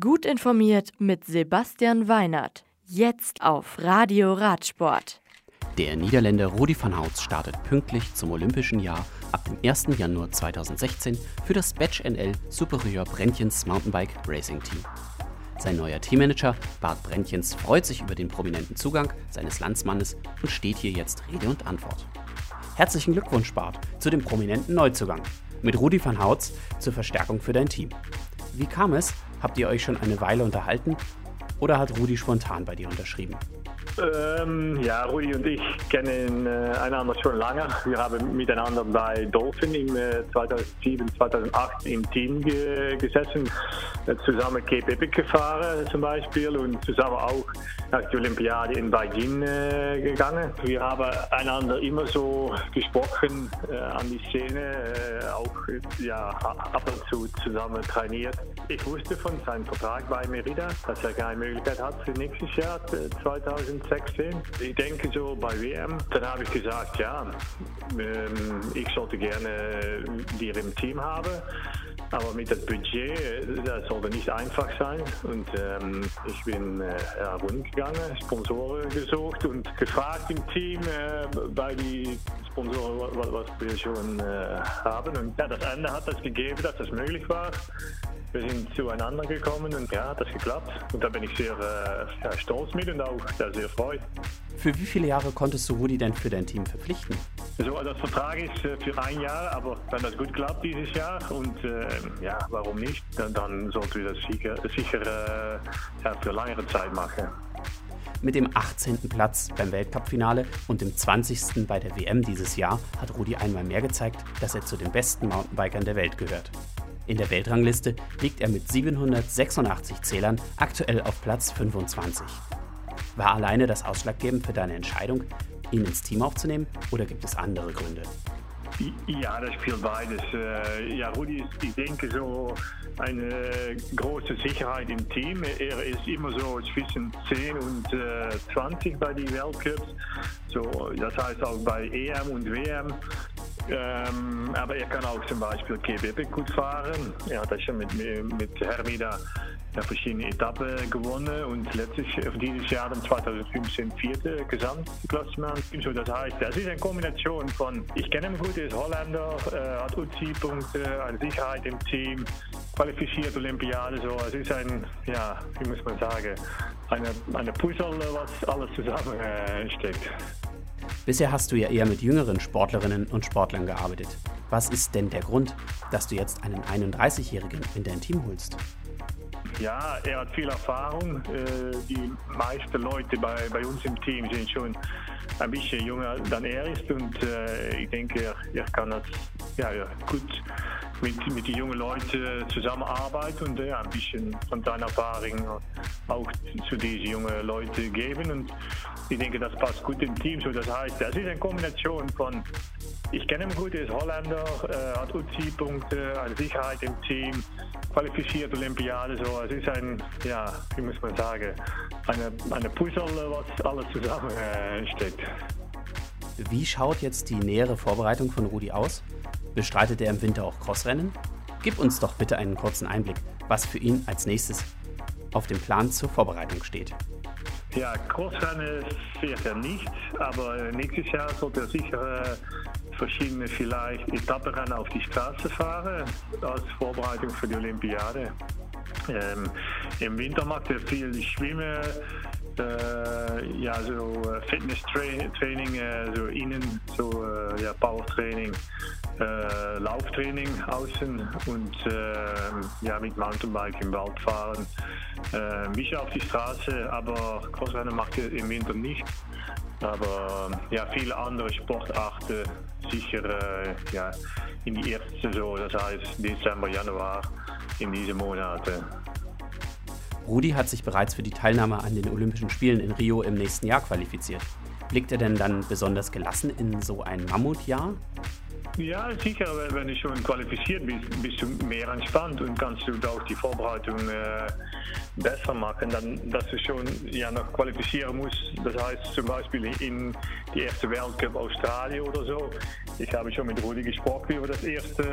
Gut informiert mit Sebastian Weinert. Jetzt auf Radio Radsport. Der Niederländer Rudi van Houts startet pünktlich zum Olympischen Jahr ab dem 1. Januar 2016 für das Batch NL Superior Brentjens Mountainbike Racing Team. Sein neuer Teammanager Bart Brentjens freut sich über den prominenten Zugang seines Landsmannes und steht hier jetzt Rede und Antwort. Herzlichen Glückwunsch, Bart, zu dem prominenten Neuzugang. Mit Rudi van Houts zur Verstärkung für dein Team. Wie kam es, Habt ihr euch schon eine Weile unterhalten oder hat Rudi spontan bei dir unterschrieben? Ähm, ja, Rudi und ich kennen äh, einander schon lange. Wir haben miteinander bei Dolphin im äh, 2007, 2008 im Team ge gesessen, äh, zusammen Cape Epic gefahren zum Beispiel und zusammen auch nach der Olympiade in Beijing äh, gegangen. Wir haben einander immer so gesprochen äh, an die Szene, äh, auch ja, ab und zu zusammen trainiert. Ich wusste von seinem Vertrag bei Merida, dass er keine Möglichkeit hat für nächstes Jahr, 2016. Ich denke so bei WM. Dann habe ich gesagt, ja, ähm, ich sollte gerne die im Team haben. Aber mit dem Budget, das sollte nicht einfach sein. Und ähm, ich bin äh, rundgegangen, Sponsoren gesucht und gefragt im Team äh, bei den Sponsoren, was, was wir schon äh, haben. Und ja, das Ende hat das gegeben, dass das möglich war. Wir sind zueinander gekommen und ja, hat das geklappt. Und da bin ich sehr, äh, sehr stolz mit und auch sehr, sehr freut. Für wie viele Jahre konntest du Rudi denn für dein Team verpflichten? So, das Vertrag ist äh, für ein Jahr, aber wenn das gut klappt dieses Jahr und äh, ja, warum nicht, dann, dann sollten wir das sicher, sicher äh, ja, für längere Zeit machen. Mit dem 18. Platz beim Weltcup-Finale und dem 20. bei der WM dieses Jahr hat Rudi einmal mehr gezeigt, dass er zu den besten Mountainbikern der Welt gehört. In der Weltrangliste liegt er mit 786 Zählern aktuell auf Platz 25. War alleine das ausschlaggebend für deine Entscheidung, ihn ins Team aufzunehmen oder gibt es andere Gründe? Ja, das spielt beides. Äh, ja, Rudi ist, ich denke, so eine große Sicherheit im Team. Er ist immer so zwischen 10 und 20 bei den Weltcups. So, das heißt auch bei EM und WM. Ähm, aber er kann auch zum Beispiel KBB gut fahren. Er hat schon mit, mit Hermida ja, verschiedene Etappen gewonnen und letztes dieses Jahr dann 2015 vierte Gesamtklassement. So, das heißt, das ist eine Kombination von, ich kenne ihn gut, er ist Holländer, äh, hat UCI-Punkte, eine Sicherheit im Team, qualifiziert Olympiade. So, es ist ein, ja, wie muss man sagen, eine, eine Puzzle, was alles zusammensteckt. Äh, Bisher hast du ja eher mit jüngeren Sportlerinnen und Sportlern gearbeitet. Was ist denn der Grund, dass du jetzt einen 31-Jährigen in dein Team holst? Ja, er hat viel Erfahrung. Äh, die meisten Leute bei, bei uns im Team sind schon ein bisschen jünger dann er ist und äh, ich denke, er, kann das ja, gut mit, mit den jungen Leuten zusammenarbeiten und ja, ein bisschen von seiner Erfahrung auch zu diesen jungen Leuten geben. Und ich denke, das passt gut im Team. So, das heißt, das ist eine Kombination von, ich kenne ihn gut, er ist Holländer, äh, hat UCI-Punkte, eine Sicherheit im Team, qualifiziert Olympiade. So, es ist ein, ja, wie muss man sagen, eine, eine Puzzle, was alles zusammensteckt. Äh, wie schaut jetzt die nähere Vorbereitung von Rudi aus? Bestreitet er im Winter auch Crossrennen? Gib uns doch bitte einen kurzen Einblick, was für ihn als nächstes auf dem Plan zur Vorbereitung steht. Ja, Crossrennen fährt er nicht, aber nächstes Jahr sollte er sicher äh, verschiedene vielleicht Etappenrennen auf die Straße fahren als Vorbereitung für die Olympiade. Ähm, Im Winter macht er viel Schwimmen, äh, ja, so äh, Fitness-Training, äh, so innen, so äh, ja, Power-Training, äh, Lauftraining außen und äh, ja, mit Mountainbike im Wald fahren. Äh, bisschen auf die Straße, aber Crossrennen macht er im Winter nicht. Aber ja, viele andere Sportarten sicher äh, ja, in die erste Saison, das heißt Dezember, Januar, in diesen Monaten. Rudi hat sich bereits für die Teilnahme an den Olympischen Spielen in Rio im nächsten Jahr qualifiziert. Blickt er denn dann besonders gelassen in so ein Mammutjahr? Ja, sicher. Wenn du schon qualifiziert bist, bist du mehr entspannt und kannst du auch die Vorbereitung äh, besser machen, dann dass du schon ja noch qualifizieren musst. Das heißt zum Beispiel in die erste Weltcup Australien oder so. Ich habe schon mit Rudi gesprochen über das erste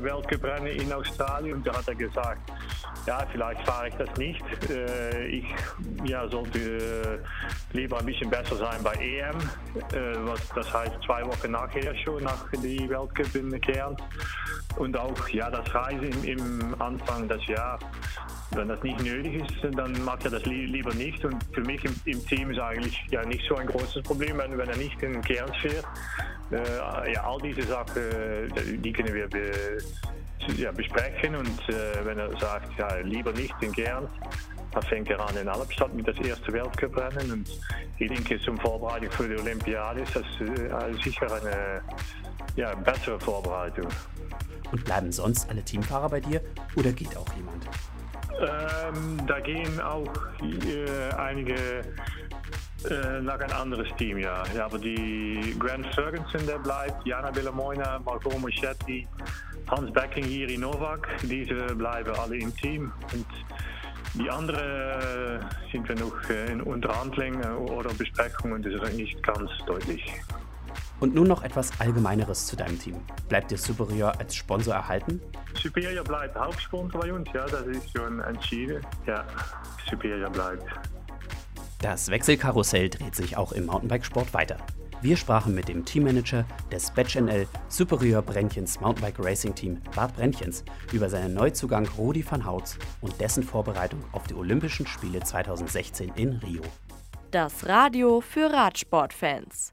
Weltcuprennen in Australien und da hat er gesagt, ja, vielleicht fahre ich das nicht. Äh, ich ja, sollte äh, lieber ein bisschen besser sein bei EM, äh, was das heißt zwei Wochen nachher schon, nach die Weltcup in Cairns. Und auch ja, das Reisen im, im Anfang des Jahres. Wenn das nicht nötig ist, dann macht er das lieber nicht. Und für mich im, im Team ist eigentlich ja nicht so ein großes Problem, wenn, wenn er nicht in Cairns fährt. Äh, ja, all diese Sachen, die können wir be, ja, besprechen. Und äh, wenn er sagt, ja, lieber nicht in Cairns, dann fängt er an in Alpstadt mit das erste Weltcuprennen. Und ich denke, zum Vorbereitung für die Olympiade ist das äh, sicher eine ja, bessere Vorbereitung. Und bleiben sonst alle Teamfahrer bei dir oder geht auch jemand? Ähm, da gehen auch äh, einige äh, nach ein anderes Team, ja. ja. Aber die Grant Ferguson, der bleibt, Jana Bellamoina, Marco Moschetti, Hans Becking, Jiri Novak, diese bleiben alle im Team. Und die anderen äh, sind wir noch äh, in Unterhandling oder Besprechungen, das ist nicht ganz deutlich. Und nun noch etwas Allgemeineres zu deinem Team. Bleibt dir Superior als Sponsor erhalten? Superior bleibt Hauptsponsor bei uns, ja, das ist schon entschieden. Ja, Superior bleibt. Das Wechselkarussell dreht sich auch im Mountainbikesport weiter. Wir sprachen mit dem Teammanager des Batch NL Superior Brentjens Mountainbike Racing Team Bart Brentjens über seinen Neuzugang Rudi van Houts und dessen Vorbereitung auf die Olympischen Spiele 2016 in Rio. Das Radio für Radsportfans.